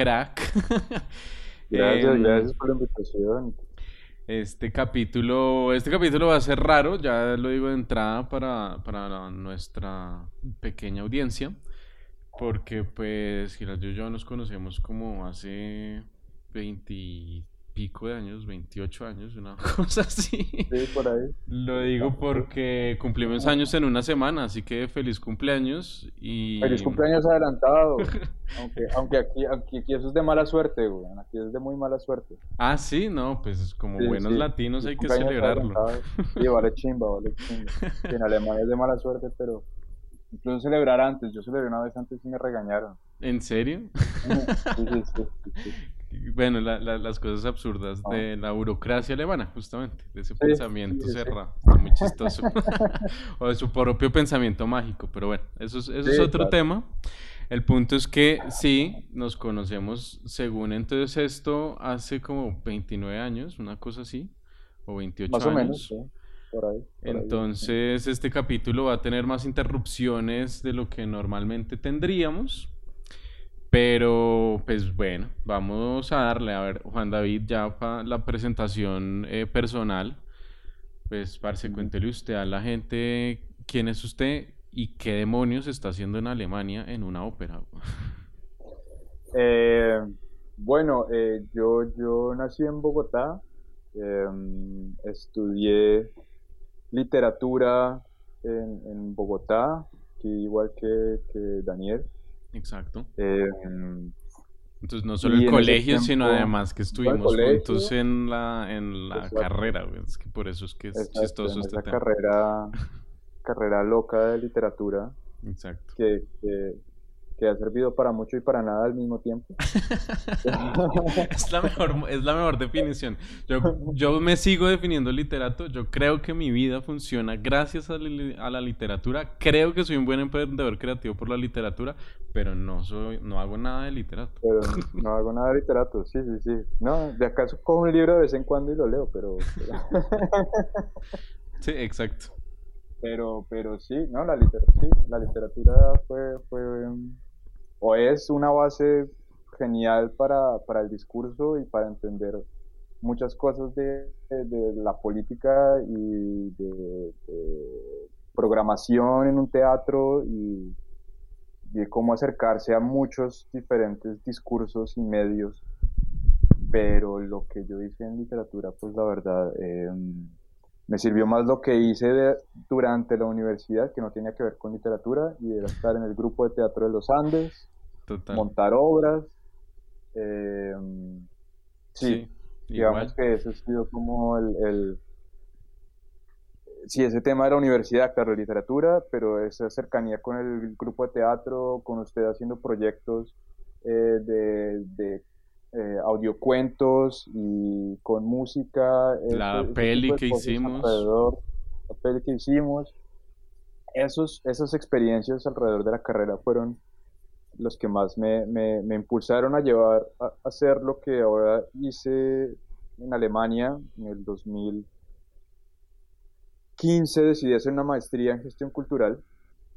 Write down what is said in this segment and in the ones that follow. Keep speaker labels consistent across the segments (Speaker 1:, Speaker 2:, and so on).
Speaker 1: Crack.
Speaker 2: Gracias,
Speaker 1: Em,
Speaker 2: gracias por la invitación.
Speaker 1: Este capítulo, este capítulo va a ser raro, ya lo digo de entrada para, para nuestra pequeña audiencia, porque pues Giraldo y yo nos conocemos como hace veintipico de años, 28 años, una cosa así.
Speaker 2: Sí, por ahí.
Speaker 1: Lo digo porque cumplimos años en una semana, así que feliz cumpleaños y...
Speaker 2: Feliz cumpleaños adelantado. Aunque, aunque aquí, aquí, aquí eso es de mala suerte, güey. Aquí es de muy mala suerte.
Speaker 1: Ah, sí, no, pues como
Speaker 2: Sí,
Speaker 1: buenos
Speaker 2: sí.
Speaker 1: latinos hay que celebrarlo.
Speaker 2: Sí, vale chimba, vale chimba. Sí, en Alemania es de mala suerte, pero incluso celebrar antes. Yo celebré una vez antes y me regañaron.
Speaker 1: ¿En serio?
Speaker 2: Sí, sí, sí.
Speaker 1: Bueno, la- la- las cosas absurdas
Speaker 2: Ah.
Speaker 1: de la burocracia alemana, justamente, de ese
Speaker 2: Sí,
Speaker 1: pensamiento
Speaker 2: sí, sí.
Speaker 1: cerrado, muy chistoso. o de su propio pensamiento mágico, pero bueno, eso es, eso es otro
Speaker 2: claro.
Speaker 1: tema. El punto es que sí, nos conocemos, según entonces esto, hace como 29 años, una cosa así, o 28
Speaker 2: Más o menos, sí. Por ahí. por ahí.
Speaker 1: Entonces, este capítulo va a tener más interrupciones de lo que normalmente tendríamos. Pero, pues bueno, vamos a darle. A ver, Juan David, ya para la presentación eh, personal, pues, parce, cuéntele usted a la gente quién es usted y qué demonios está haciendo en Alemania en una ópera.
Speaker 2: Eh, bueno, eh, yo, yo nací en Bogotá, em, estudié literatura en, en Bogotá, que igual que, que Daniel.
Speaker 1: Exacto.
Speaker 2: Em,
Speaker 1: Entonces, no solo el colegio, sino
Speaker 2: tiempo
Speaker 1: además que estuvimos
Speaker 2: colegio.
Speaker 1: juntos en la, en la
Speaker 2: Exacto.
Speaker 1: carrera. güey. Es que por eso es que es
Speaker 2: exacto,
Speaker 1: chistoso este tema.
Speaker 2: carrera, carrera loca de literatura
Speaker 1: Exacto.
Speaker 2: que, que, que ha servido para mucho y para nada al mismo tiempo.
Speaker 1: Es la mejor, es la mejor definición. Yo, yo me sigo definiendo literato. Yo creo que mi vida funciona gracias a la, li- a la literatura. Creo que soy un buen emprendedor creativo por la literatura, pero no soy, no hago nada de literato.
Speaker 2: Pero no hago nada de literato, sí, sí, sí. No, de acaso cojo un libro de vez en cuando y lo leo, pero,
Speaker 1: Sí, exacto.
Speaker 2: pero, pero sí, no, la literatura, sí, la literatura fue, fue, o es una base genial para, para el discurso y para entender muchas cosas de, de- de la política y de, de programación en un teatro y, y de cómo acercarse a muchos diferentes discursos y medios. Pero lo que yo hice en literatura, pues la verdad, eh, me sirvió más lo que hice de- durante la universidad, que no tenía que ver con literatura, y era estar en el grupo de teatro de los Andes,
Speaker 1: Total.
Speaker 2: montar obras. eh, sí,
Speaker 1: Sí,
Speaker 2: digamos
Speaker 1: igual.
Speaker 2: que ese ha sido como el, el- Sí, ese tema de la universidad, claro, literatura, pero esa cercanía con el grupo de teatro, con usted haciendo proyectos eh, de, de eh, audiocuentos y con música.
Speaker 1: La peli que hicimos.
Speaker 2: la peli que hicimos. Esos, esas experiencias alrededor de la carrera fueron los que más me, me, me impulsaron a llevar a, a hacer lo que ahora hice en Alemania en el 2015 decidí hacer una maestría en gestión cultural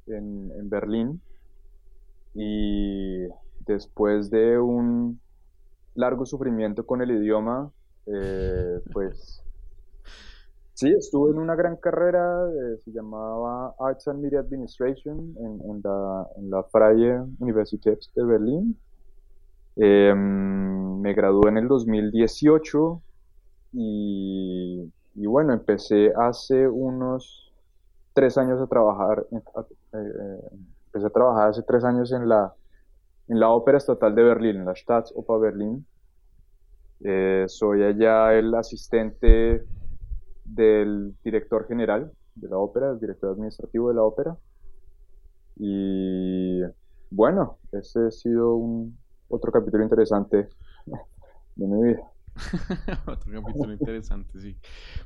Speaker 2: en, en Berlín y después de un largo sufrimiento con el idioma, eh, pues sí, estuve en una gran carrera, eh, se llamaba Arts and Media Administration en, en la, en la Freie Universität de Berlín. Eh, me gradué en el 2018 y, y bueno, empecé hace unos tres años a trabajar, eh, empecé a trabajar hace tres años en la, en la Ópera Estatal de Berlín, en la Staatsoper Berlin. Eh, soy allá el asistente del director general de la ópera, el director administrativo de la ópera. Y bueno, ese ha sido un, otro capítulo interesante de mi vida.
Speaker 1: Otro capítulo interesante, sí.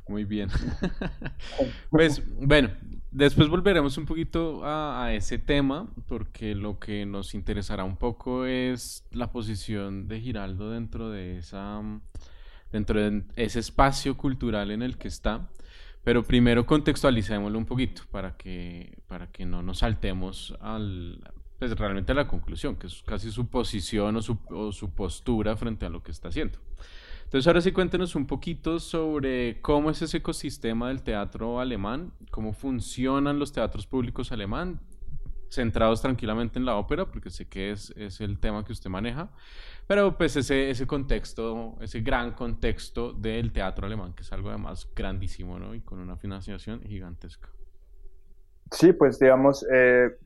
Speaker 1: Muy bien. Pues bueno, después volveremos un poquito a, a ese tema, porque lo que nos interesará un poco es la posición de Giraldo dentro de esa, dentro de ese espacio cultural en el que está. Pero primero contextualicémoslo un poquito para que, para que no nos saltemos al, pues realmente la conclusión, que es casi su posición o su, o su postura frente a lo que está haciendo. Entonces ahora sí cuéntenos un poquito sobre cómo es ese ecosistema del teatro alemán, cómo funcionan los teatros públicos alemán, centrados tranquilamente en la ópera, porque sé que es, es el tema que usted maneja, pero pues ese, ese contexto, ese gran contexto del teatro alemán, que es algo además grandísimo, ¿no? Y con una financiación gigantesca.
Speaker 2: Sí, pues digamos, eh,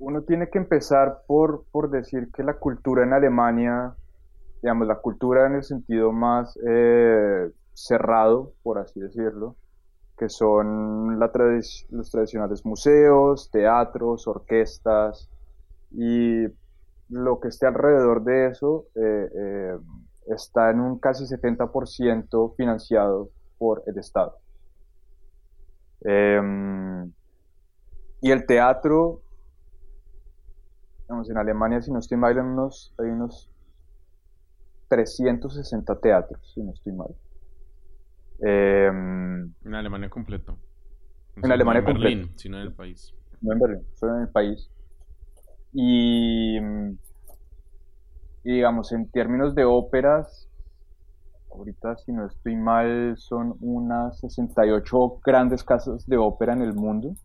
Speaker 2: uno tiene que empezar por, por decir que la cultura en Alemania digamos, la cultura en el sentido más eh, cerrado, por así decirlo, que son los tradicionales museos, teatros, orquestas y lo que esté alrededor de eso eh, eh, está en un casi 70% financiado por el Estado. Em, y el teatro, digamos, en Alemania, si no estoy mal, unos, hay unos 360 teatros, si no estoy mal.
Speaker 1: Em, en Alemania completo.
Speaker 2: en Alemania no
Speaker 1: en Berlín, sino en el país.
Speaker 2: No en Berlín, solo en el país. Y, digamos, en términos de óperas, ahorita si no estoy mal, son unas 68 grandes casas de ópera en el mundo.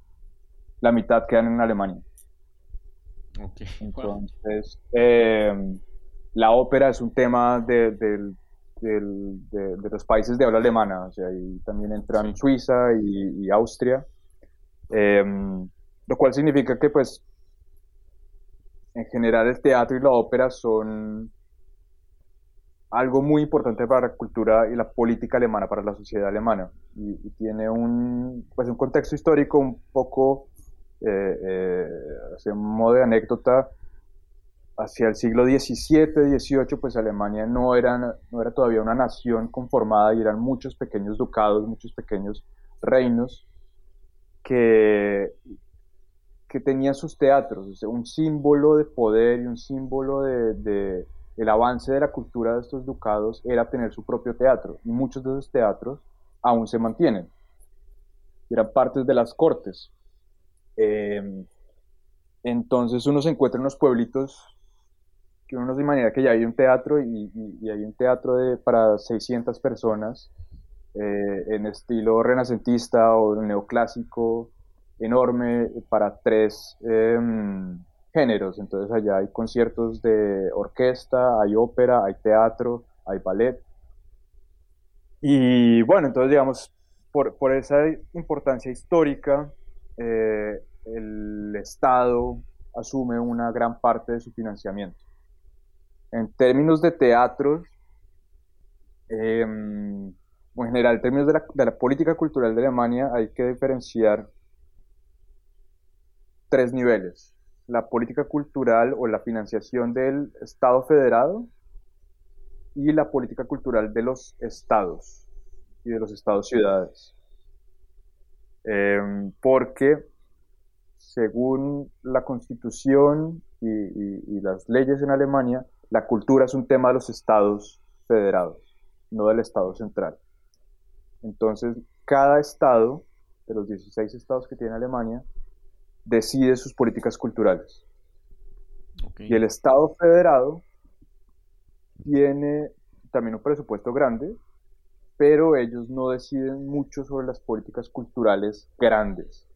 Speaker 2: La mitad quedan en Alemania.
Speaker 1: Okay.
Speaker 2: Entonces, em, la ópera es un tema de, los países de habla alemana, o sea, ahí también entran Suiza y, Austria, em, lo cual significa que pues en general el teatro y la ópera son algo muy importante para la cultura y la política alemana, para la sociedad alemana, y, tiene un, pues, un contexto histórico un poco, eh, eh, modo de anécdota, hacia el siglo XVII, XVIII, pues Alemania no era, no era todavía una nación conformada y eran muchos pequeños ducados, muchos pequeños reinos que, que tenían sus teatros, un símbolo de poder y un símbolo de, el avance de la cultura de estos ducados era tener su propio teatro y muchos de esos teatros aún se mantienen, eran partes de las cortes. Eh, entonces uno se encuentra en los pueblitos que uno se imagina que ya hay un teatro y, hay un teatro de, para 600 personas eh, en estilo renacentista o neoclásico enorme para tres em, géneros. Entonces allá hay conciertos de orquesta, hay ópera, hay teatro, hay ballet. Y bueno, entonces digamos, por, esa importancia histórica, eh, el Estado asume una gran parte de su financiamiento. En términos de teatros, em, en general, en términos de la, política cultural de Alemania, hay que diferenciar tres niveles. La política cultural o la financiación del Estado federado y la política cultural de los estados y de los estados ciudades. Em, porque según la constitución y, las leyes en Alemania, la cultura es un tema de los estados federados, no del estado central. Entonces, cada estado, de los 16 estados que tiene Alemania, decide sus políticas culturales. Y el estado federado tiene también un presupuesto grande, pero ellos no deciden mucho sobre las políticas culturales grandes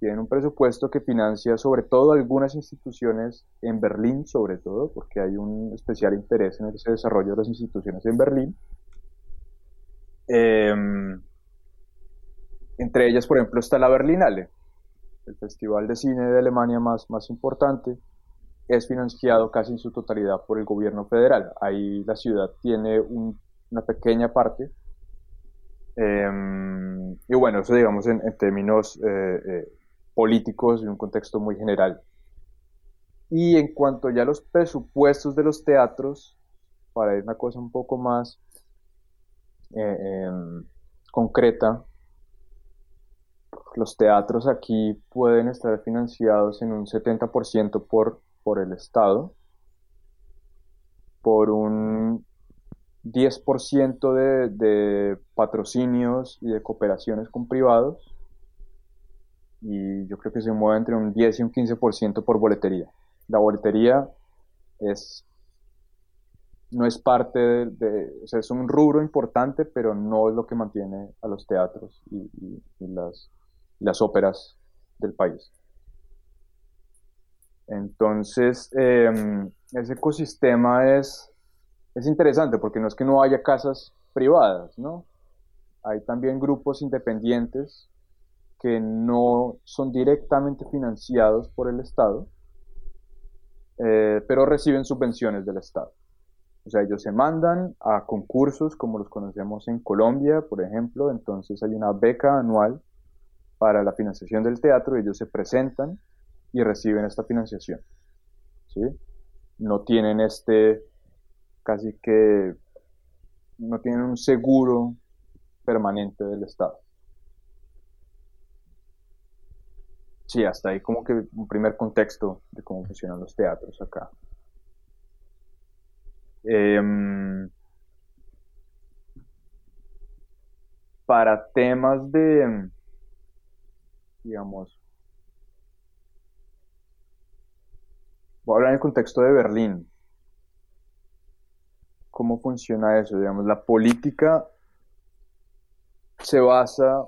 Speaker 2: tienen un presupuesto que financia sobre todo algunas instituciones en Berlín, sobre todo, porque hay un especial interés en ese desarrollo de las instituciones en Berlín. Em, entre ellas, por ejemplo, está la Berlinale, el festival de cine de Alemania más, más importante, es financiado casi en su totalidad por el gobierno federal. Ahí la ciudad tiene una pequeña parte. Em, y bueno, eso digamos en, términos eh, eh, políticos y un contexto muy general. Y en cuanto ya a los presupuestos de los teatros, para ir una cosa un poco más eh, em, concreta, los teatros aquí pueden estar financiados en un 70% por, por el Estado, por un 10% de, de patrocinios y de cooperaciones con privados, y yo creo que se mueve entre un 10 y un 15% por boletería. La boletería es no es parte de, o sea, es un rubro importante, pero no es lo que mantiene a los teatros y, las, óperas del país. Entonces, em, ese ecosistema es, es interesante porque no es que no haya casas privadas, ¿no? Hay también grupos independientes que no son directamente financiados por el Estado, eh, pero reciben subvenciones del Estado. O sea, ellos se mandan a concursos como los conocemos en Colombia, por ejemplo, entonces hay una beca anual para la financiación del teatro, ellos se presentan y reciben esta financiación. ¿sí? No tienen este, casi que, no tienen un seguro permanente del Estado. Sí, hasta ahí como que un primer contexto de cómo funcionan los teatros acá. Em, para temas de, digamos, voy a hablar en el contexto de Berlín. ¿Cómo funciona eso? Digamos, la política se basa,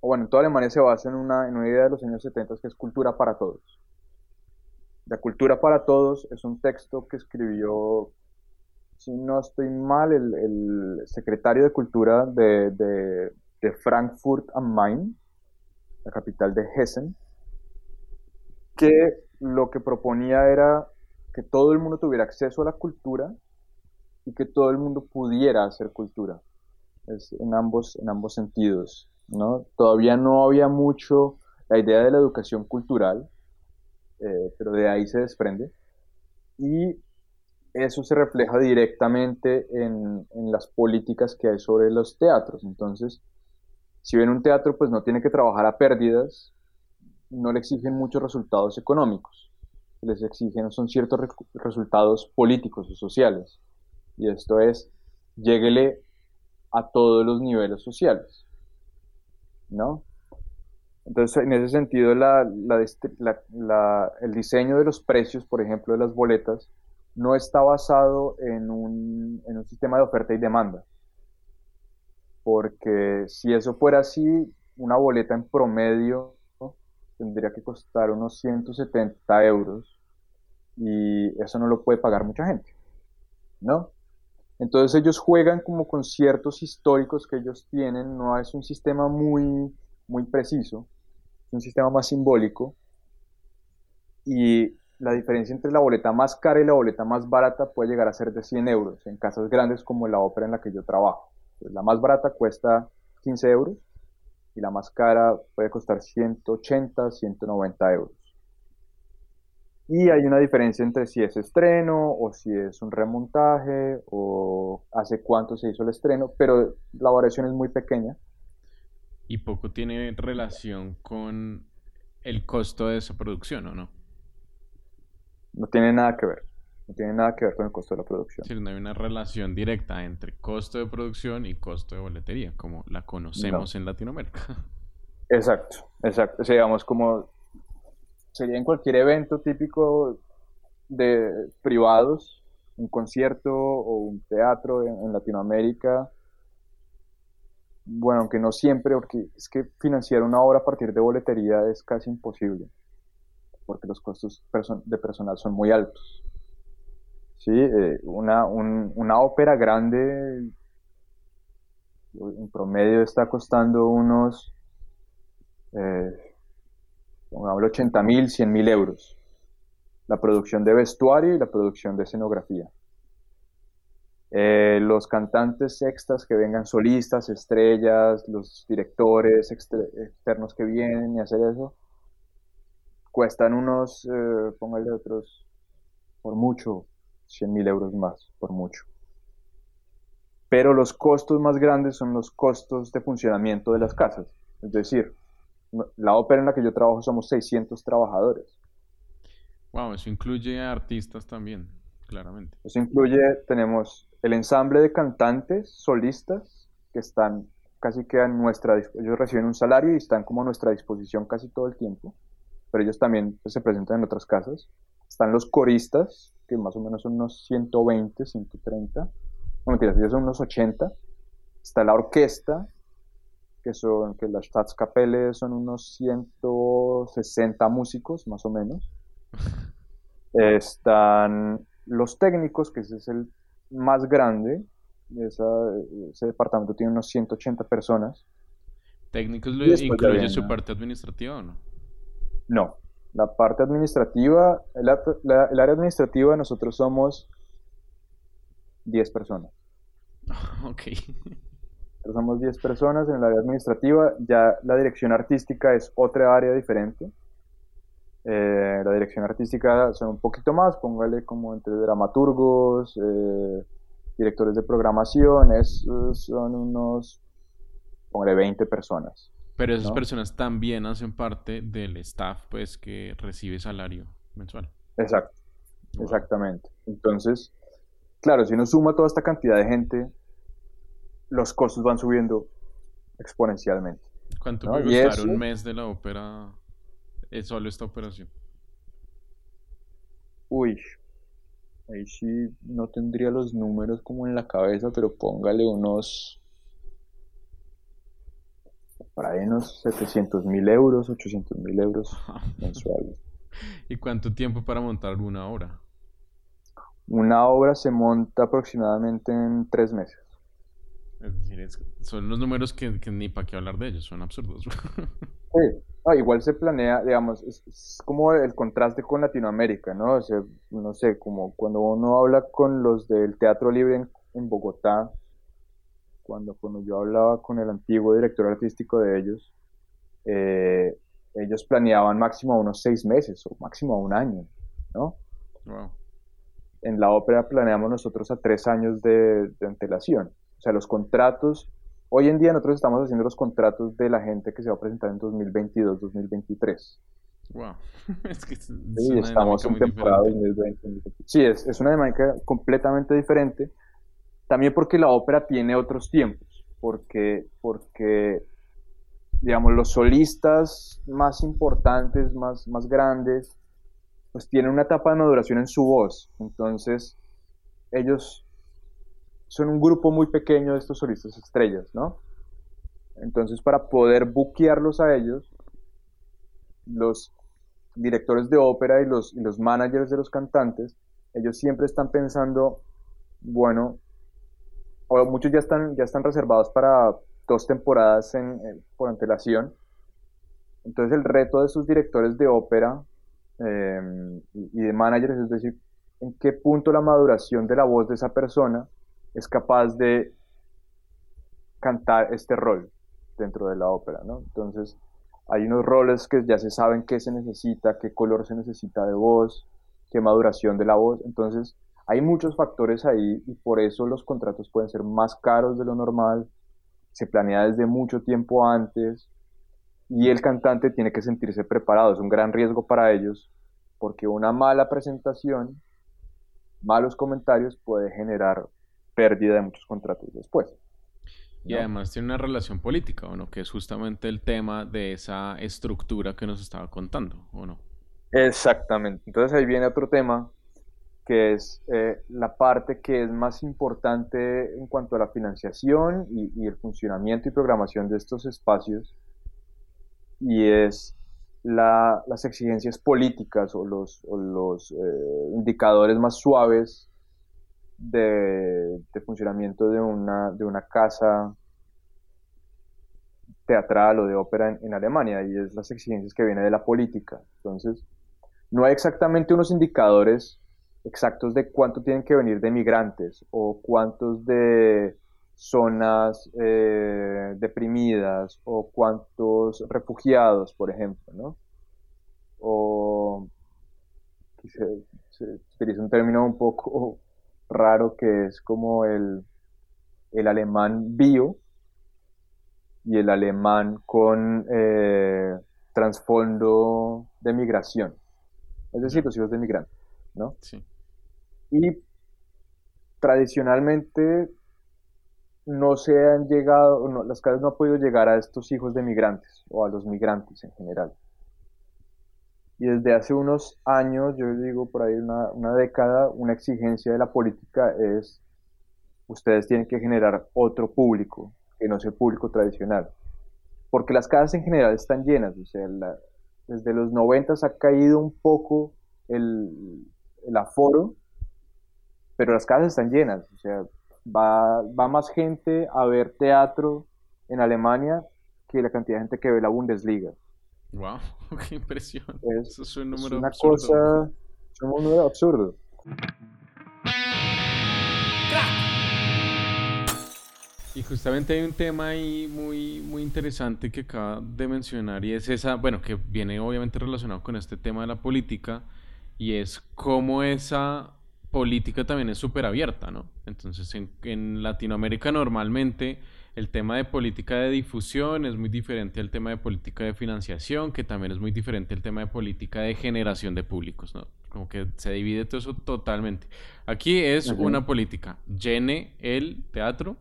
Speaker 2: o bueno, en toda Alemania se basa en una, en una idea de los años 70 que es cultura para todos. La cultura para todos es un texto que escribió si no estoy mal, el, secretario de Cultura de, Frankfurt am Main, la capital de Hessen, que lo que proponía era que todo el mundo tuviera acceso a la cultura y que todo el mundo pudiera hacer cultura. En ambos, en ambos sentidos. Todavía no había mucho la idea de la educación cultural, eh, pero de ahí se desprende. Y eso se refleja directamente en, las políticas que hay sobre los teatros. Entonces, si ven un teatro, pues no tiene que trabajar a pérdidas, no le exigen muchos resultados económicos, les exigen son ciertos resultados políticos o sociales. Y esto es, lléguele a todos los niveles sociales. ¿No? Entonces, en ese sentido, el diseño de los precios, por ejemplo, de las boletas, no está basado en un, sistema de oferta y demanda. Porque si eso fuera así, una boleta en promedio tendría que costar unos 170 euros y eso no lo puede pagar mucha gente, ¿no? Entonces ellos juegan como con ciertos históricos que ellos tienen, no es un sistema muy, muy preciso, es un sistema más simbólico y la diferencia entre la boleta más cara y la boleta más barata puede llegar a ser de 100 euros en casas grandes como la ópera en la que yo trabajo. la más barata cuesta 15 euros y la más cara puede costar 180, 190 euros. Y hay una diferencia entre si es estreno o si es un remontaje o hace cuánto se hizo el estreno, pero la variación es muy pequeña.
Speaker 1: Y poco tiene relación con el costo de esa producción, ¿o no?
Speaker 2: No tiene nada que ver. No tiene nada que ver con el costo de la producción.
Speaker 1: Sí, no hay una relación directa entre costo de producción y costo de boletería, como la conocemos en Latinoamérica.
Speaker 2: Exacto, exacto. O sea, digamos, como sería en cualquier evento típico de privados, un concierto o un teatro en, Latinoamérica. Bueno, aunque no siempre, porque es que financiar una obra a partir de boletería es casi imposible porque los costos de personal son muy altos. ¿Sí? Eh, una, una ópera grande en promedio está costando unos, eh, 80 mil, 100 mil euros. La producción de vestuario y la producción de escenografía. Eh, los cantantes extras que vengan solistas, estrellas, los directores externos que vienen y hacer eso, cuestan unos, eh, póngale otros, por mucho, 100 mil euros más, por mucho. Pero los costos más grandes son los costos de funcionamiento de las casas. Es decir, la ópera en la que yo trabajo somos 600 trabajadores.
Speaker 1: Wow, eso incluye artistas también, claramente.
Speaker 2: Eso incluye, tenemos el ensamble de cantantes, solistas, que están casi que a nuestra, ellos reciben un salario y están como a nuestra disposición casi todo el tiempo, pero ellos también pues, se presentan en otras casas. Están los coristas, que más o menos son unos 120, 130, no mentiras, ellos son unos 80. Está la orquesta, que son, que las Staatskapelle son unos 160 músicos, más o menos. Están los técnicos, que ese es el más grande, ese departamento tiene unos 180 personas.
Speaker 1: ¿Técnicos lo incluye su parte administrativa o no?
Speaker 2: No, la parte administrativa, el, área administrativa nosotros somos 10 personas.
Speaker 1: ok.
Speaker 2: Somos 10 personas en el área administrativa, ya la dirección artística es otra área diferente. Eh, la dirección artística son un poquito más, póngale como entre dramaturgos, eh, directores de programación, son unos, póngale 20 personas.
Speaker 1: Pero esas personas también hacen parte del staff, pues, que recibe salario mensual.
Speaker 2: Exacto, exactamente. Entonces, claro, si uno suma toda esta cantidad de gente, los costos van subiendo exponencialmente.
Speaker 1: ¿Cuánto puede costar un mes de la ópera? Es solo esta operación.
Speaker 2: Uy, ahí sí no tendría los números como en la cabeza, pero póngale unos para ahí unos 700 mil euros, 800 mil euros mensuales.
Speaker 1: ¿Y cuánto tiempo para montar una obra?
Speaker 2: Una obra se monta aproximadamente en tres meses.
Speaker 1: Es decir, son los números que, ni para qué hablar de ellos, son absurdos.
Speaker 2: sí, igual se planea, digamos, es, como el contraste con Latinoamérica, ¿no? O sea, no sé, como cuando uno habla con los del Teatro Libre en, Bogotá, cuando, cuando yo hablaba con el antiguo director artístico de ellos, eh, ellos planeaban máximo unos seis meses o máximo un año, ¿no? En la ópera planeamos nosotros a tres años de antelación. O sea, los contratos, hoy en día nosotros estamos haciendo los contratos de la gente que se va a presentar en 2022, 2023.
Speaker 1: Wow. es que
Speaker 2: sí, estamos en temporada 2020. Sí, es, es una dinámica completamente diferente. También porque la ópera tiene otros tiempos. Porque, porque digamos, los solistas más importantes, más, más grandes, pues tienen una etapa de maduración en su voz. Entonces, ellos son un grupo muy pequeño de estos solistas estrellas, ¿no? Entonces, para poder buquearlos a ellos, los directores de ópera y los, managers de los cantantes, ellos siempre están pensando, bueno, o muchos ya están, ya están reservados para dos temporadas en, por antelación. Entonces el reto de sus directores de ópera eh, y de managers es decir, en qué punto la maduración de la voz de esa persona es capaz de cantar este rol dentro de la ópera, ¿no? Entonces, hay unos roles que ya se saben qué se necesita, qué color se necesita de voz, qué maduración de la voz. Entonces, hay muchos factores ahí y por eso los contratos pueden ser más caros de lo normal. Se planea desde mucho tiempo antes y el cantante tiene que sentirse preparado. Es un gran riesgo para ellos porque una mala presentación, malos comentarios puede generar pérdida de muchos contratos después.
Speaker 1: Y además tiene una relación política, ¿o no? Que es justamente el tema de esa estructura que nos estaba contando, ¿o no?
Speaker 2: Exactamente. Entonces ahí viene otro tema, que es eh, la parte que es más importante en cuanto a la financiación y, el funcionamiento y programación de estos espacios, y es las exigencias políticas o los, los eh, indicadores más suaves de, funcionamiento de una, de una casa teatral o de ópera en, Alemania y es las exigencias que vienen de la política. Entonces, no hay exactamente unos indicadores exactos de cuánto tienen que venir de migrantes o cuántos de zonas eh, deprimidas o cuántos refugiados, por ejemplo, ¿no? O se, se utiliza un término un poco raro que es como el, el alemán bio y el alemán con eh, trasfondo de migración, es decir, los hijos de migrantes, ¿no?
Speaker 1: Sí.
Speaker 2: Y tradicionalmente no se han llegado, no, las casas no han podido llegar a estos hijos de migrantes o a los migrantes en general. Y desde hace unos años, yo digo por ahí una, una década, una exigencia de la política es, ustedes tienen que generar otro público, que no sea el público tradicional. Porque las casas en general están llenas, o sea, desde los 90 ha caído un poco el, el aforo, pero las casas están llenas, o sea, va, va más gente a ver teatro en Alemania que la cantidad de gente que ve la Bundesliga.
Speaker 1: Wow, qué impresión.
Speaker 2: Es, Eso es un número es una absurdo. cosa, es un número absurdo.
Speaker 1: Y justamente hay un tema ahí muy, muy interesante que acaba de mencionar y es esa, bueno, que viene obviamente relacionado con este tema de la política y es cómo esa política también es súper abierta, ¿no? Entonces en, en, Latinoamérica normalmente el tema de política de difusión es muy diferente al tema de política de financiación, que también es muy diferente al tema de política de generación de públicos, ¿no? Como que se divide todo eso totalmente. Aquí es una política, llene el teatro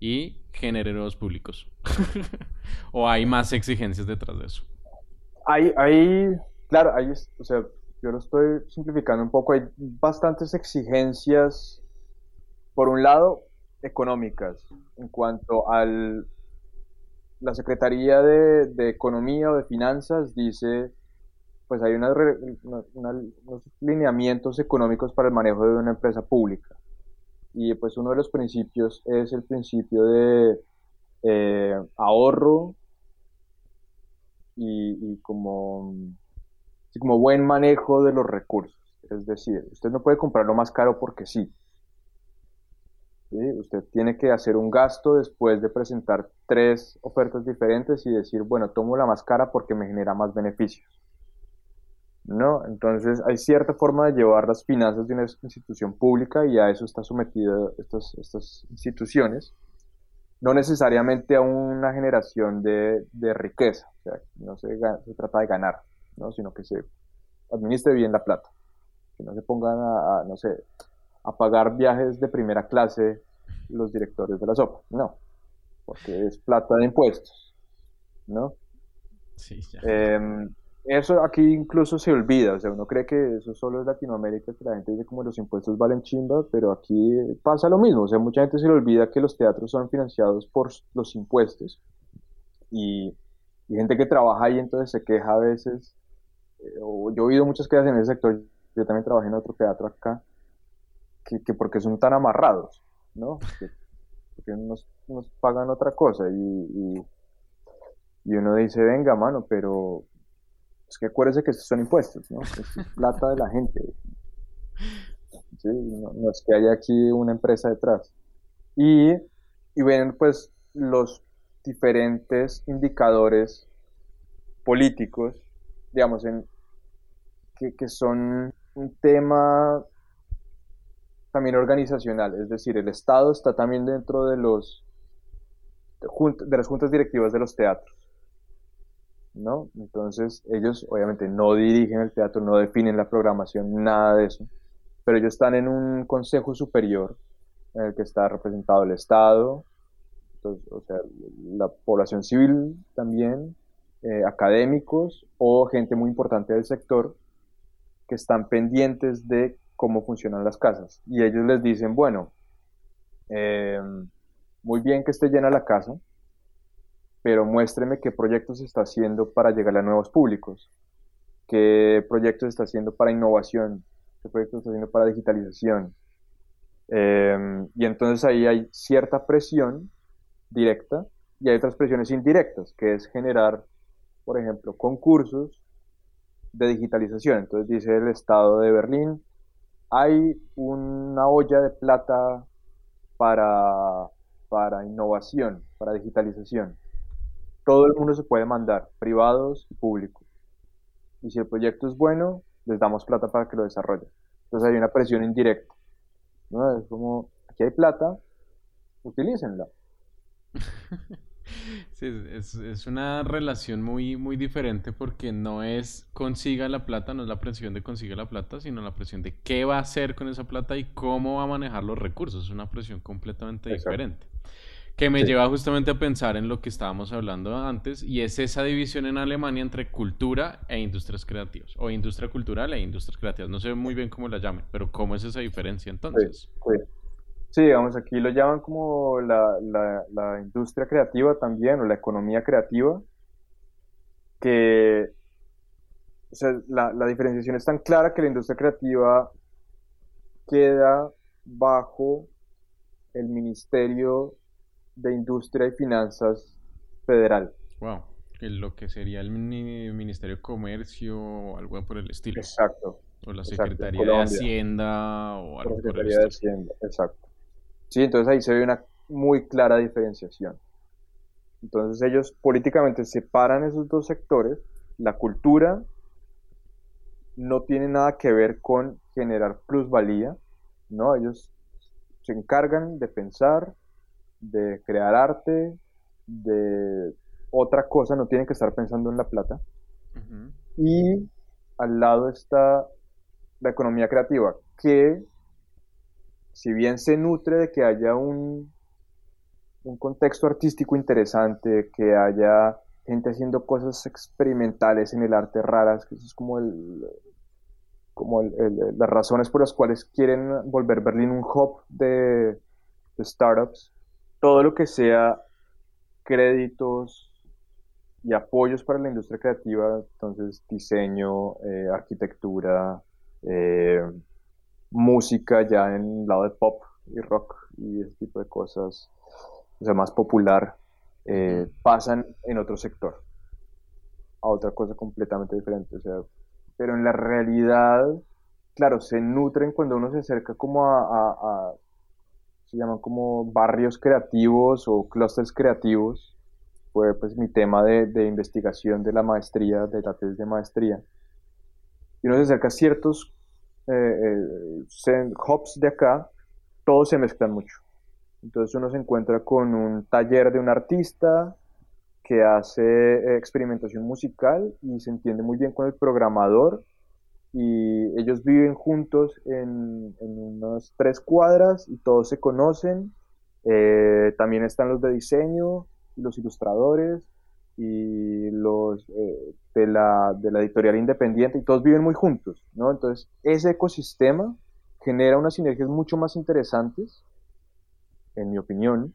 Speaker 1: y genere nuevos públicos. ¿O hay más exigencias detrás de eso?
Speaker 2: Hay, hay, claro, hay, o sea, yo lo estoy simplificando un poco, hay bastantes exigencias, por un lado, económicas, en cuanto al... La Secretaría de, Economía o de Finanzas dice, pues hay unos lineamientos económicos para el manejo de una empresa pública. Y pues uno de los principios es el principio de eh, ahorro y como como buen manejo de los recursos. Es decir, usted no puede comprarlo más caro porque sí. Usted tiene que hacer un gasto después de presentar tres ofertas diferentes y decir, bueno, tomo la más cara porque me genera más beneficios. ¿No? Entonces hay cierta forma de llevar las finanzas de una institución pública y a eso está sometida estas, estas instituciones. No necesariamente a una generación de, de riqueza, o sea, no se, se trata de ganar, ¿no? sino que se administre bien la plata, que no se pongan a, no sé, a pagar viajes de primera clase los directores de la sopa, no, porque es plata de impuestos, ¿no?
Speaker 1: Sí, ya.
Speaker 2: Em, eso aquí incluso se olvida, o sea, uno cree que eso solo es Latinoamérica, que la gente dice como los impuestos valen chimba, pero aquí pasa lo mismo, o sea, mucha gente se le olvida que los teatros son financiados por los impuestos y, y gente que trabaja ahí entonces se queja a veces yo he oído muchas quejas en ese sector, yo también trabajé en otro teatro acá, que, que porque son tan amarrados, ¿no? porque nos, pagan otra cosa y, y, uno dice, venga, mano, pero es que acuérdese que estos son impuestos, ¿no? Es plata de la gente. No, no, es que haya aquí una empresa detrás. Y, y ven, pues, los diferentes indicadores políticos digamos, en, que, son un tema también organizacional, es decir, el Estado está también dentro de los de las juntas directivas de los teatros. ¿no? Entonces, ellos obviamente no dirigen el teatro, no definen la programación, nada de eso, pero ellos están en un consejo superior en el que está representado el Estado, o sea, la población civil también, eh, académicos o gente muy importante del sector que están pendientes de cómo funcionan las casas. Y ellos les dicen, bueno, eh, muy bien que esté llena la casa, pero muéstreme qué proyectos está haciendo para llegar a nuevos públicos, qué proyectos está haciendo para innovación, qué proyectos está haciendo para digitalización. Eh, y entonces ahí hay cierta presión directa y hay otras presiones indirectas, que es generar por ejemplo, concursos de digitalización. Entonces dice el Estado de Berlín, hay una olla de plata para, para innovación, para digitalización. Todo el mundo se puede mandar, privados y públicos. Y si el proyecto es bueno, les damos plata para que lo desarrollen. Entonces hay una presión indirecta. ¿no? Es como, aquí hay plata, utilícenla.
Speaker 1: Sí, es, es, una relación muy, muy diferente porque no es consiga la plata, no es la presión de consiga la plata, sino la presión de qué va a hacer con esa plata y cómo va a manejar los recursos. Es una presión completamente diferente. Que me lleva justamente a pensar en lo que estábamos hablando antes, y es esa división en Alemania entre cultura e industrias creativas, o industria cultural e industrias creativas. No sé muy bien cómo la llamen, pero ¿cómo es esa diferencia entonces?
Speaker 2: Sí, digamos, aquí lo llaman como la, la, industria creativa también, o la economía creativa, que o sea, la, la diferenciación es tan clara que la industria creativa queda bajo el Ministerio de Industria y Finanzas Federal.
Speaker 1: Wow, lo que sería el Ministerio de Comercio o algo por el estilo.
Speaker 2: Exacto.
Speaker 1: O la Secretaría de Hacienda o algo
Speaker 2: por el estilo. de Hacienda, exacto. Sí, entonces ahí se ve una muy clara diferenciación. Entonces ellos políticamente separan esos dos sectores. La cultura no tiene nada que ver con generar plusvalía, ¿no? Ellos se encargan de pensar, de crear arte, de otra cosa, no tienen que estar pensando en la plata. Y al lado está la economía creativa, que si bien se nutre de que haya un, un contexto artístico interesante, que haya gente haciendo cosas experimentales en el arte raras, que eso es como el, como las razones por las cuales quieren volver Berlín un hub de, startups, todo lo que sea créditos y apoyos para la industria creativa, entonces diseño, eh, arquitectura, eh, música ya en el lado de pop y rock y ese tipo de cosas, o sea, más popular, eh, pasan en otro sector, a otra cosa completamente diferente, o sea, pero en la realidad, claro, se nutren cuando uno se acerca como a, se llaman como barrios creativos o clústeres creativos, fue pues mi tema de, investigación de la maestría, de la tesis de maestría, y uno se acerca a ciertos eh, eh hubs de acá, todos se mezclan mucho. Entonces uno se encuentra con un taller de un artista, que hace eh, experimentación musical y se entiende muy bien con el programador y ellos viven juntos en, unas tres cuadras y todos se conocen. Eh, también están los de diseño los ilustradores y los eh, de, la, de la editorial independiente y todos viven muy juntos, ¿no? Entonces ese ecosistema genera unas sinergias mucho más interesantes, en mi opinión,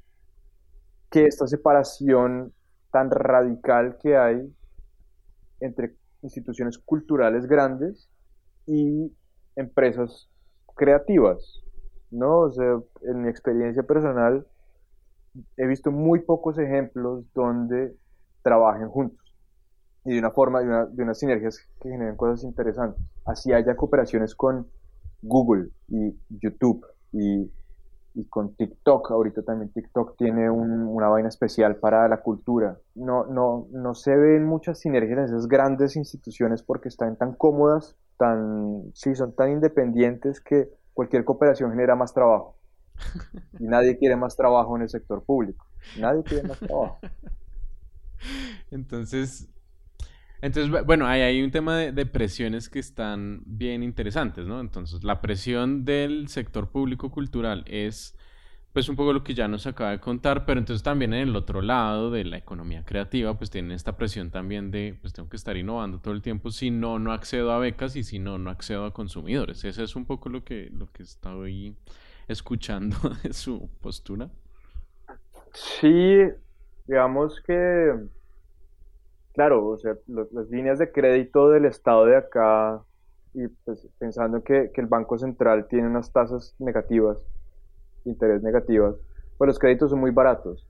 Speaker 2: que esta separación tan radical que hay entre instituciones culturales grandes y empresas creativas, ¿no? O sea, en mi experiencia personal he visto muy pocos ejemplos donde trabajen juntos y de una forma, de, una, de unas sinergias que generen cosas interesantes. Así haya cooperaciones con Google y YouTube y y con TikTok, ahorita también TikTok tiene una vaina especial para la cultura. No, no, no se ven muchas sinergias en esas grandes instituciones porque están tan cómodas, tan, sí, son tan independientes que cualquier cooperación genera más trabajo. Y nadie quiere más trabajo en el sector público. Nadie quiere más trabajo.
Speaker 1: Entonces, entonces, bueno, hay un tema de, presiones que están bien interesantes, ¿no? Entonces, la presión del sector público cultural es, pues, un poco lo que ya nos acaba de contar, pero entonces también en el otro lado de la economía creativa, pues tienen esta presión también de, pues, tengo que estar innovando todo el tiempo, si no, no accedo a becas y si no, no accedo a consumidores. Eso es un poco lo que, lo que estoy escuchando de su postura.
Speaker 2: Sí, digamos que claro, o sea, las líneas de crédito del Estado de acá, y pues pensando que, que el Banco Central tiene unas tasas negativas, interés negativas, pues los créditos son muy baratos.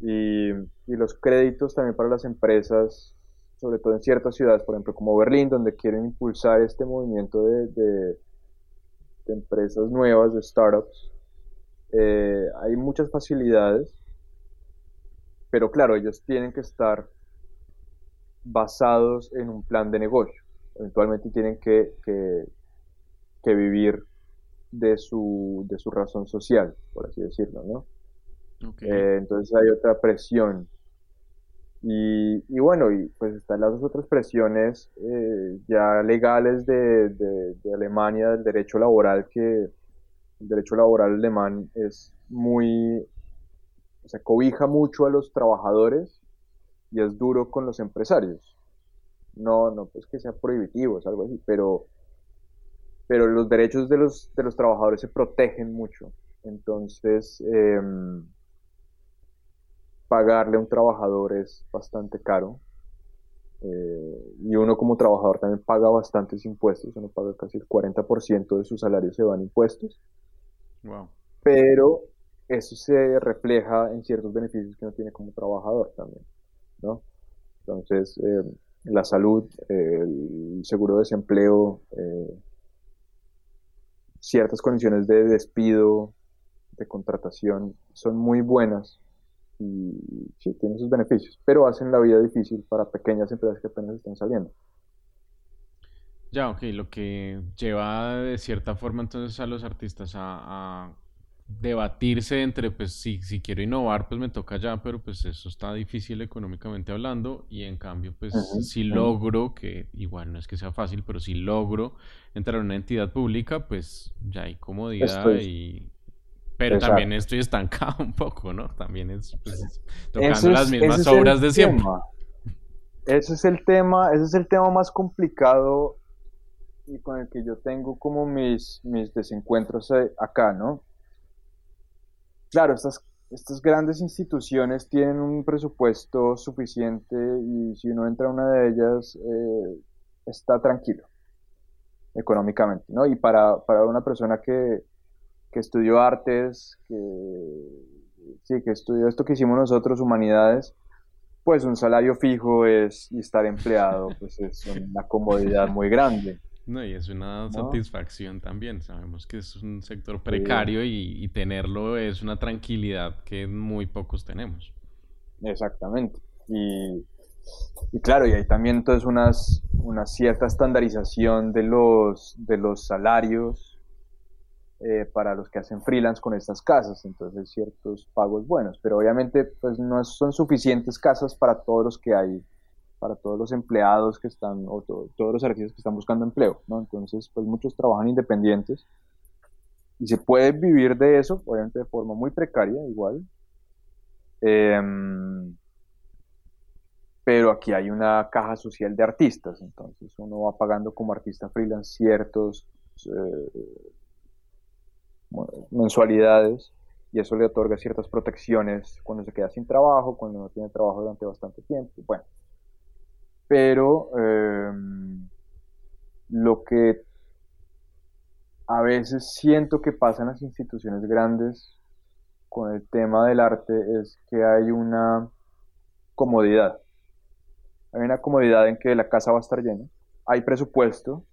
Speaker 2: Y, y, los créditos también para las empresas, sobre todo en ciertas ciudades, por ejemplo como Berlín, donde quieren impulsar este movimiento de, de, empresas nuevas, de startups, eh, hay muchas facilidades, pero claro, ellos tienen que estar basados en un plan de negocio. Eventualmente tienen que, que, vivir de su, de su razón social, por así decirlo, ¿no? Eh, entonces hay otra presión. Y, y, bueno, y pues están las otras presiones eh, ya legales de, de, de, Alemania, del derecho laboral, que el derecho laboral alemán es muy se cobija mucho a los trabajadores y es duro con los empresarios. No, no pues que sea prohibitivo, es algo así, pero, pero los derechos de los, de los trabajadores se protegen mucho. Entonces, em, pagarle a un trabajador es bastante caro. Eh, y uno como trabajador también paga bastantes impuestos, uno paga casi el 40% de su salario se van impuestos. Pero eso se refleja en ciertos beneficios que uno tiene como trabajador también, ¿no? Entonces, eh, la salud, el seguro de desempleo, eh, ciertas condiciones de despido, de contratación, son muy buenas y sí, tienen sus beneficios, pero hacen la vida difícil para pequeñas empresas que apenas están saliendo.
Speaker 1: Ya, ok, lo que lleva de cierta forma entonces a los artistas a debatirse entre, pues si, si quiero innovar, pues me toca ya, pero pues eso está difícil económicamente hablando y en cambio, pues si logro, que igual no es que sea fácil, pero si logro entrar en una entidad pública, pues ya hay comodidad y... Pero también estoy estancado un poco, ¿no? También es pues, tocando las mismas obras de siempre.
Speaker 2: Ese es el tema, ese es el tema más complicado y con el que yo tengo como mis, mis desencuentros eh, acá, ¿no? Claro, estas, estas grandes instituciones tienen un presupuesto suficiente y si uno entra a una de ellas eh, está tranquilo económicamente, ¿no? Y para, una persona que, estudió artes, que, sí, que estudió esto que hicimos nosotros, humanidades, pues un salario fijo es, y estar empleado, pues es una comodidad muy grande.
Speaker 1: No, y es una satisfacción también. Sabemos que es un sector precario y, tenerlo es una tranquilidad que muy pocos tenemos.
Speaker 2: Exactamente. Y, claro, y hay también entonces unas, una cierta estandarización de los, de los salarios eh, para los que hacen freelance con estas casas. Entonces ciertos pagos buenos, pero obviamente pues no son suficientes casas para todos los que hay para todos los empleados que están, o todos los artistas que están buscando empleo, ¿no? Entonces, pues muchos trabajan independientes y se puede vivir de eso, obviamente de forma muy precaria, igual. Em, pero aquí hay una caja social de artistas, entonces uno va pagando como artista freelance ciertos eh, mensualidades y eso le otorga ciertas protecciones cuando se queda sin trabajo, cuando no tiene trabajo durante bastante tiempo. Bueno, pero em, lo que a veces siento que pasa en las instituciones grandes con el tema del arte es que hay una comodidad. Hay una comodidad en que la casa va a estar llena, hay presupuesto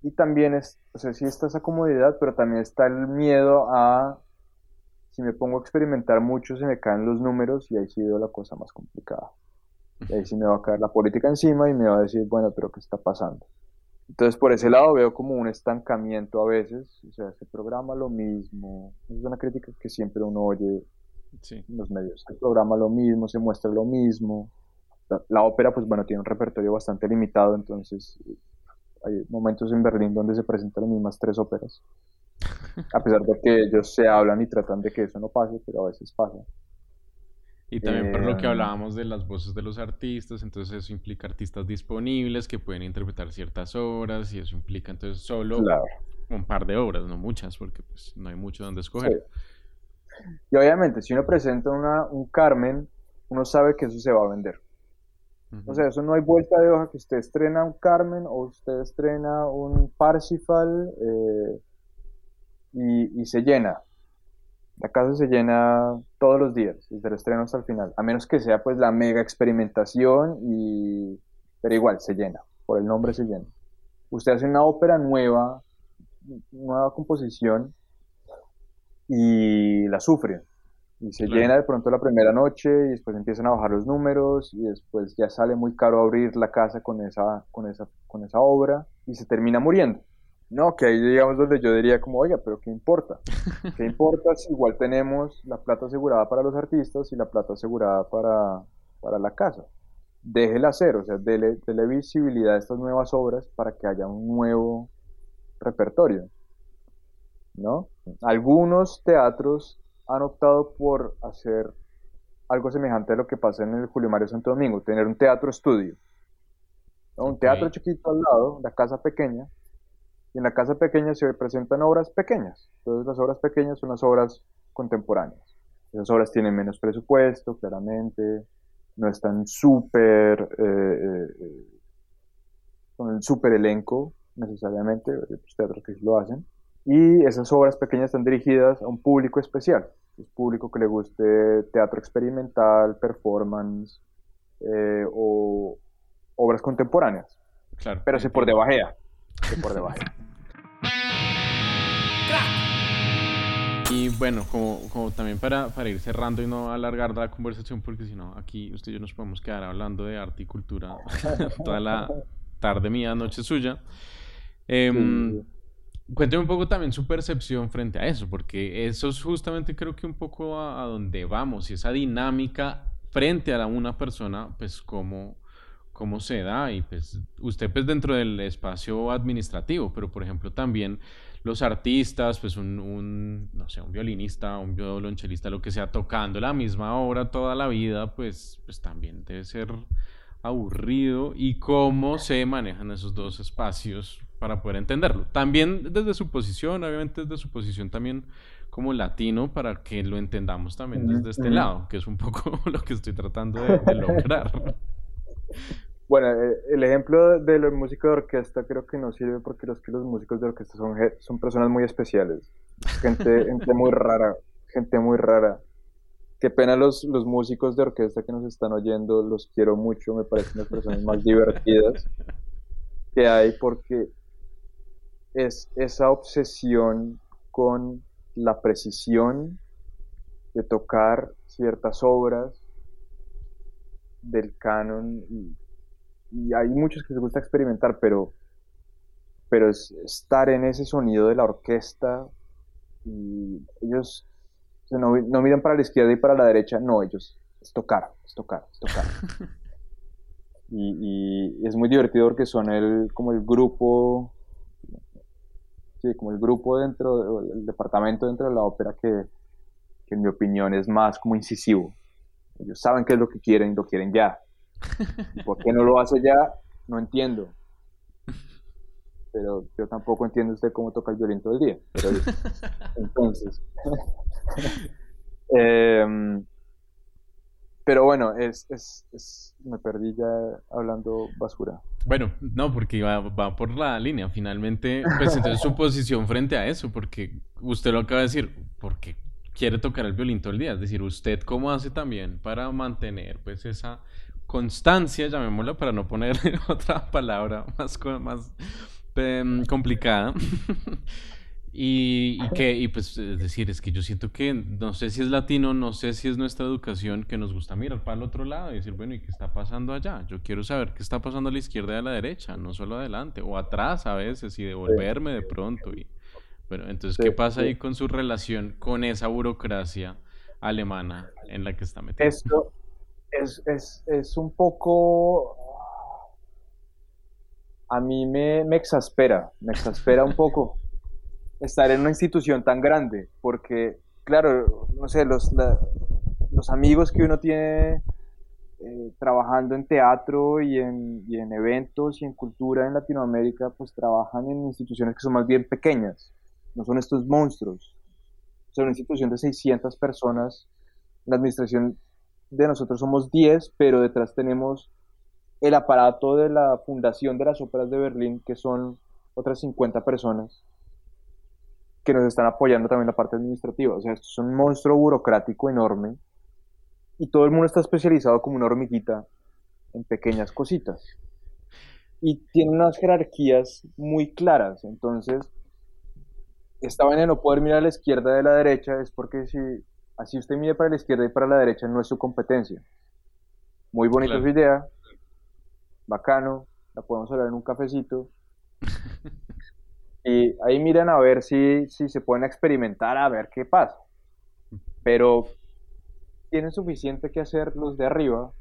Speaker 2: y también es, o sea, sí está esa comodidad, pero también está el miedo a si me pongo a experimentar mucho se me caen los números y ahí sido la cosa más complicada. Y ahí sí me va a caer la política encima y me va a decir, bueno, pero ¿qué está pasando? Entonces, por ese lado veo como un estancamiento a veces, o sea, se programa lo mismo, es una crítica que siempre uno oye en los medios, se programa lo mismo, se muestra lo mismo. La, ópera, pues bueno, tiene un repertorio bastante limitado, entonces hay momentos en Berlín donde se presentan las mismas tres óperas, a pesar de que ellos se hablan y tratan de que eso no pase, pero a veces pasa.
Speaker 1: Y también por lo que em. hablábamos de las voces de los artistas, entonces eso implica artistas disponibles que pueden interpretar ciertas obras y eso implica entonces solo un par de obras, no muchas, porque pues no hay mucho donde escoger.
Speaker 2: Y obviamente si uno presenta una, un Carmen, uno sabe que eso se va a vender. O sea, eso no hay vuelta de hoja que usted estrena un Carmen o usted estrena un Parsifal eh, y, y se llena la casa se llena todos los días, desde el estreno hasta el final, a menos que sea pues la mega experimentación y... pero igual se llena, por el nombre se llena. Usted hace una ópera nueva, nueva composición y la sufre. Y se llena de pronto la primera noche y después empiezan a bajar los números y después ya sale muy caro abrir la casa con esa, con esa, con esa obra y se termina muriendo. No, que ahí digamos donde yo diría como, oiga, pero ¿qué importa? ¿Qué importa si igual tenemos la plata asegurada para los artistas y la plata asegurada para, para la casa? Déjela hacer, o sea, dele, visibilidad a estas nuevas obras para que haya un nuevo repertorio, ¿no? Algunos teatros han optado por hacer algo semejante a lo que pasa en el Julio Mario Santo Domingo, tener un teatro estudio. Un teatro chiquito al lado, la casa pequeña, en la casa pequeña se presentan obras pequeñas. Entonces las obras pequeñas son las obras contemporáneas. Esas obras tienen menos presupuesto, claramente, no están súper, eh, eh, eh, con el súper elenco necesariamente, otros teatros que lo hacen, y esas obras pequeñas están dirigidas a un público especial, un público que le guste teatro experimental, performance o obras contemporáneas. Claro. Pero se por debajea, se por debajea.
Speaker 1: Y bueno, como, como también para, para, ir cerrando y no alargar la conversación, porque si no, aquí usted y yo nos podemos quedar hablando de arte y cultura toda la tarde mía, noche suya. Eh, Cuénteme un poco también su percepción frente a eso, porque eso es justamente creo que un poco a, a donde vamos y esa dinámica frente a una persona, pues como cómo se da y pues usted pues dentro del espacio administrativo, pero por ejemplo también los artistas, pues un, no sé, un violinista, un violonchelista, lo que sea, tocando la misma obra toda la vida, pues, pues también debe ser aburrido y cómo se manejan esos dos espacios para poder entenderlo. También desde su posición, obviamente desde su posición también como latino, para que lo entendamos también desde este lado, que es un poco lo que estoy tratando de lograr.
Speaker 2: Bueno, eh, el ejemplo de los músicos de orquesta creo que no sirve porque los que los músicos de orquesta son, son personas muy especiales, gente, gente muy rara, gente muy rara. Qué pena los, los músicos de orquesta que nos están oyendo, los quiero mucho, me parecen las personas más divertidas que hay porque es esa obsesión con la precisión de tocar ciertas obras del canon y y hay muchos que les gusta experimentar, pero, pero es estar en ese sonido de la orquesta y ellos no, no, miran para la izquierda y para la derecha, no, ellos es tocar, es tocar, es tocar. y, y, es muy divertido porque son el, como el grupo, sí, como el grupo dentro, del departamento dentro de la ópera que, que en mi opinión es más como incisivo. Ellos saben qué es lo que quieren y lo quieren ya. ¿Por qué no lo hace ya? No entiendo. Pero yo tampoco entiendo usted cómo toca el violín todo el día. Pero, entonces. Em, pero bueno, es, es, me perdí ya hablando basura.
Speaker 1: Bueno, no, porque va, va, por la línea. Finalmente, pues entonces su posición frente a eso, porque usted lo acaba de decir, porque quiere tocar el violín todo el día. Es decir, usted cómo hace también para mantener pues esa constancia, llamémoslo para no poner otra palabra más, más em, complicada. y, que, y pues es decir, es que yo siento que no sé si es latino, no sé si es nuestra educación que nos gusta mirar para el otro lado y decir, bueno, ¿y qué está pasando allá? Yo quiero saber qué está pasando a la izquierda y a la derecha, no solo adelante, o atrás a veces y devolverme de pronto. Y, bueno, entonces, ¿qué pasa ahí con su relación con esa burocracia alemana en la que está metido?
Speaker 2: Esto, es, es, es un poco... A mí me, me exaspera, me exaspera un poco estar en una institución tan grande, porque, claro, no sé, los, los amigos que uno tiene eh, trabajando en teatro y en, y en, eventos y en cultura en Latinoamérica, pues trabajan en instituciones que son más bien pequeñas, no son estos monstruos. Son una institución de 600 personas, la administración de nosotros somos 10, pero detrás tenemos el aparato de la Fundación de las Óperas de Berlín, que son otras 50 personas que nos están apoyando también la parte administrativa. O sea, esto es un monstruo burocrático enorme y todo el mundo está especializado como una hormiguita en pequeñas cositas. Y tiene unas jerarquías muy claras. Entonces, esta vaina de no poder mirar a la izquierda de la derecha es porque si Así usted mide para la izquierda y para la derecha, no es su competencia. Muy bonita su idea, bacano, la podemos hablar en un cafecito. y ahí miran a ver si, si se pueden experimentar, a ver qué pasa. Pero tienen suficiente que hacer los de arriba.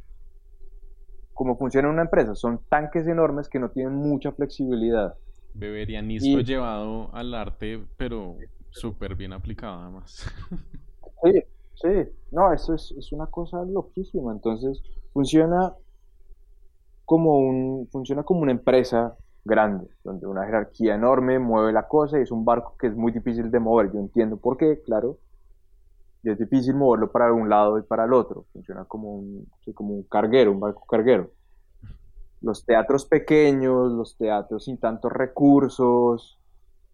Speaker 2: Como funciona una empresa, son tanques enormes que no tienen mucha flexibilidad.
Speaker 1: Beberianismo llevado al arte, pero súper bien aplicado además.
Speaker 2: Sí, Sí, no, eso es, es una cosa loquísima. Entonces, funciona como un, funciona como una empresa grande, donde una jerarquía enorme mueve la cosa y es un barco que es muy difícil de mover. Yo entiendo por qué, claro, y es difícil moverlo para un lado y para el otro. Funciona como un, como un carguero, un barco carguero. Los teatros pequeños, los teatros sin tantos recursos,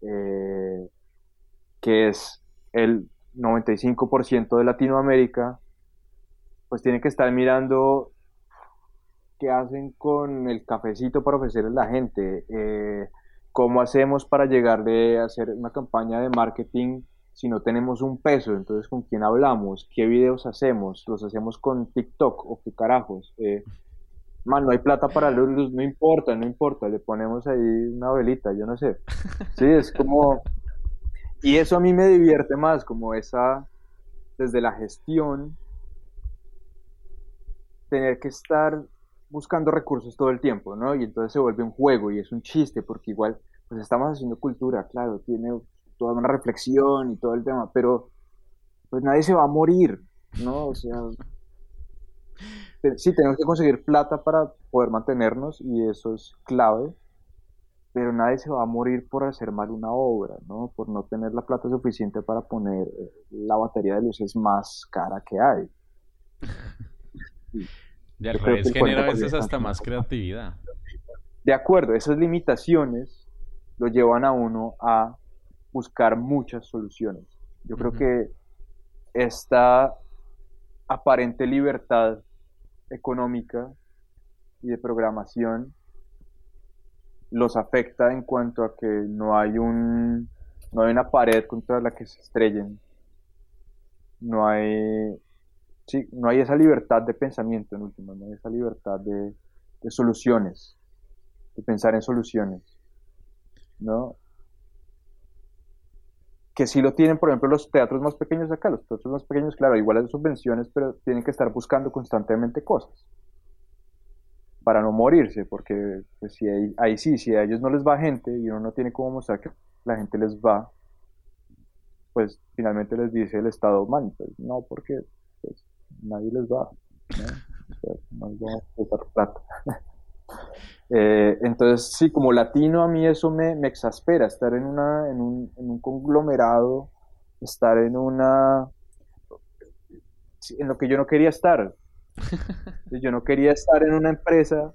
Speaker 2: eh, que es el 95% de Latinoamérica, pues tienen que estar mirando qué hacen con el cafecito para ofrecerle a la gente, eh, cómo hacemos para llegar de hacer una campaña de marketing si no tenemos un peso, entonces con quién hablamos, qué videos hacemos, los hacemos con TikTok o qué carajos. Eh, man, no hay plata para luz, no importa, no importa, le ponemos ahí una velita, yo no sé. Sí, es como... Y eso a mí me divierte más, como esa, desde la gestión, tener que estar buscando recursos todo el tiempo, ¿no? Y entonces se vuelve un juego y es un chiste, porque igual, pues estamos haciendo cultura, claro, tiene toda una reflexión y todo el tema, pero pues nadie se va a morir, ¿no? O sea, sí, tenemos que conseguir plata para poder mantenernos y eso es clave, pero nadie se va a morir por hacer mal una obra, ¿no? Por no tener la plata suficiente para poner eh, la batería de luces más cara que hay.
Speaker 1: Y al revés genera a veces hasta más creatividad.
Speaker 2: De acuerdo, esas limitaciones lo llevan a uno a buscar muchas soluciones. Yo creo que esta aparente libertad económica y de programación los afecta en cuanto a que no hay un no hay una pared contra la que se estrellen no hay sí, no hay esa libertad de pensamiento en última no hay esa libertad de, soluciones de pensar en soluciones no que sí lo tienen, por ejemplo, los teatros más pequeños acá. Los teatros más pequeños, claro, igual hay subvenciones, pero tienen que estar buscando constantemente cosas para no morirse, porque pues, si ahí, sí, si a ellos no les va gente y uno no tiene cómo mostrar que la gente les va, pues finalmente les dice el Estado, man, pues no, porque pues, nadie les va, ¿no? vamos a plata. Eh, entonces, sí, como latino a mí eso me, me exaspera, estar en, una, un, en un conglomerado, estar en una... en lo que yo no quería estar. Yo no quería estar en una empresa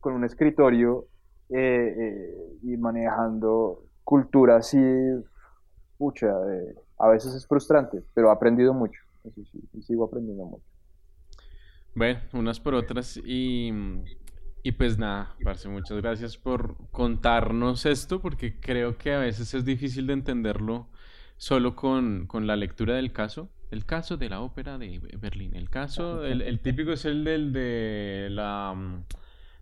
Speaker 2: con un escritorio eh, eh, y manejando cultura así, pucha, a veces es frustrante, pero he aprendido mucho, y sigo aprendiendo mucho.
Speaker 1: Bueno, unas por otras y y pues nada, Parce, muchas gracias por contarnos esto, porque creo que a veces es difícil de entenderlo solo con, la lectura del caso. El caso de la ópera de Berlín. El caso, el, típico es el del de la, mm,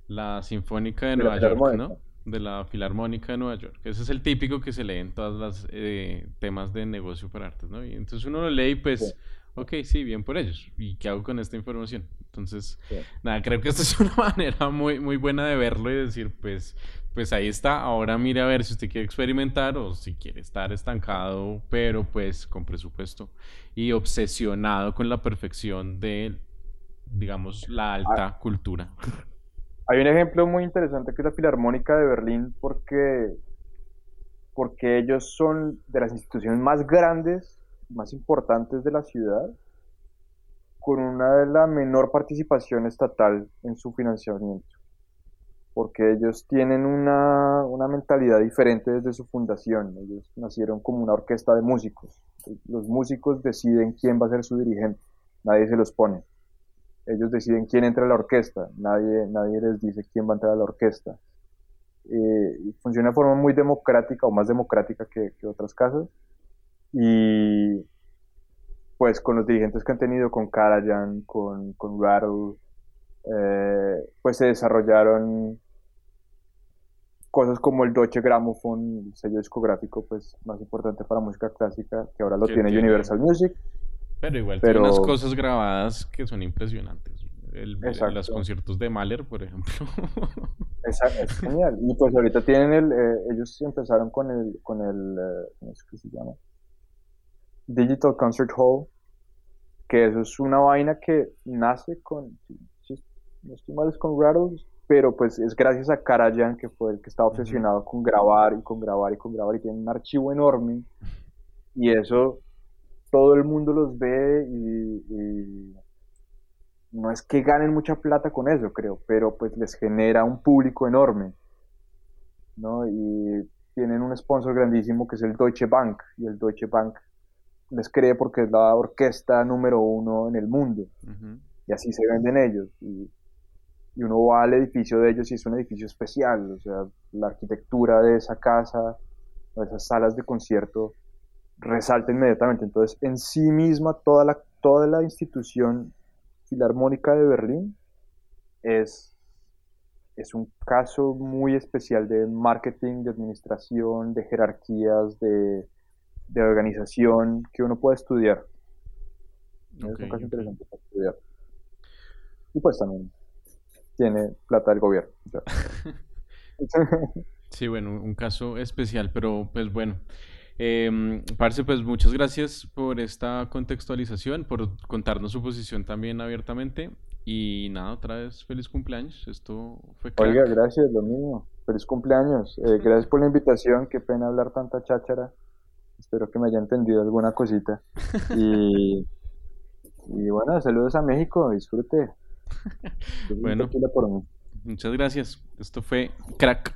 Speaker 1: la Sinfónica de, Nueva York, ¿no? De la Filarmónica de Nueva York. Ese es el típico que se lee en todos los eh, temas de negocio para artes, ¿no? Y entonces uno lo lee y pues, ok, sí, bien por ellos. ¿Y qué hago con esta información? Entonces, nada, creo que esta es una manera muy, muy buena de verlo y decir, pues, pues ahí está. Ahora mire a ver si usted quiere experimentar o si quiere estar estancado, pero pues con presupuesto y obsesionado con la perfección de, digamos, la alta ah. cultura.
Speaker 2: Hay un ejemplo muy interesante que es la Filarmónica de Berlín porque, porque ellos son de las instituciones más grandes, más importantes de la ciudad con una de la menor participación estatal en su financiamiento, porque ellos tienen una, una mentalidad diferente desde su fundación. Ellos nacieron como una orquesta de músicos. Los músicos deciden quién va a ser su dirigente, nadie se los pone. Ellos deciden quién entra a la orquesta, nadie, nadie les dice quién va a entrar a la orquesta. Eh, funciona de forma muy democrática o más democrática que, que otras casas. Y, pues con los dirigentes que han tenido, con Karajan, con, con Rattle, eh, pues se desarrollaron cosas como el Deutsche Grammophon, el sello discográfico pues más importante para música clásica, que ahora lo tiene, Universal Music.
Speaker 1: Pero igual tiene unas cosas grabadas que son impresionantes. El, los conciertos de Mahler, por ejemplo.
Speaker 2: Exacto, es genial. Y pues ahorita tienen el, eh, ellos empezaron con el, con el, eh, ¿cómo es que se llama? Digital Concert Hall, que eso es una vaina que nace con, no estoy mal, es con Rattles, pero pues es gracias a Karajan, que fue el que estaba obsesionado con grabar y con grabar y con grabar, y tiene un archivo enorme, y eso todo el mundo los ve y, no es que ganen mucha plata con eso, creo, pero pues les genera un público enorme, ¿no? Y tienen un sponsor grandísimo que es el Deutsche Bank, y el Deutsche Bank les cree porque es la orquesta número uno en el mundo, y así se venden ellos, y y uno va al edificio de ellos y es un edificio especial, o sea, la arquitectura de esa casa, esas salas de concierto, resalta inmediatamente. Entonces, en sí misma, toda la, toda la institución filarmónica de Berlín es, es un caso muy especial de marketing, de administración, de jerarquías, de, de organización que uno puede estudiar. es un caso interesante para estudiar. Y pues también tiene plata del gobierno.
Speaker 1: sí, bueno, un caso especial, pero pues bueno. Eh, Parce, pues muchas gracias por esta contextualización, por contarnos su posición también abiertamente. Y nada, otra vez feliz cumpleaños. Esto fue
Speaker 2: Oiga, gracias, lo mismo. Feliz cumpleaños. Eh, gracias por la invitación. Qué pena hablar tanta cháchara. Espero que me haya entendido alguna cosita. Y, y bueno, saludos a México. Disfrute.
Speaker 1: Bueno, muchas gracias. Esto fue Crack.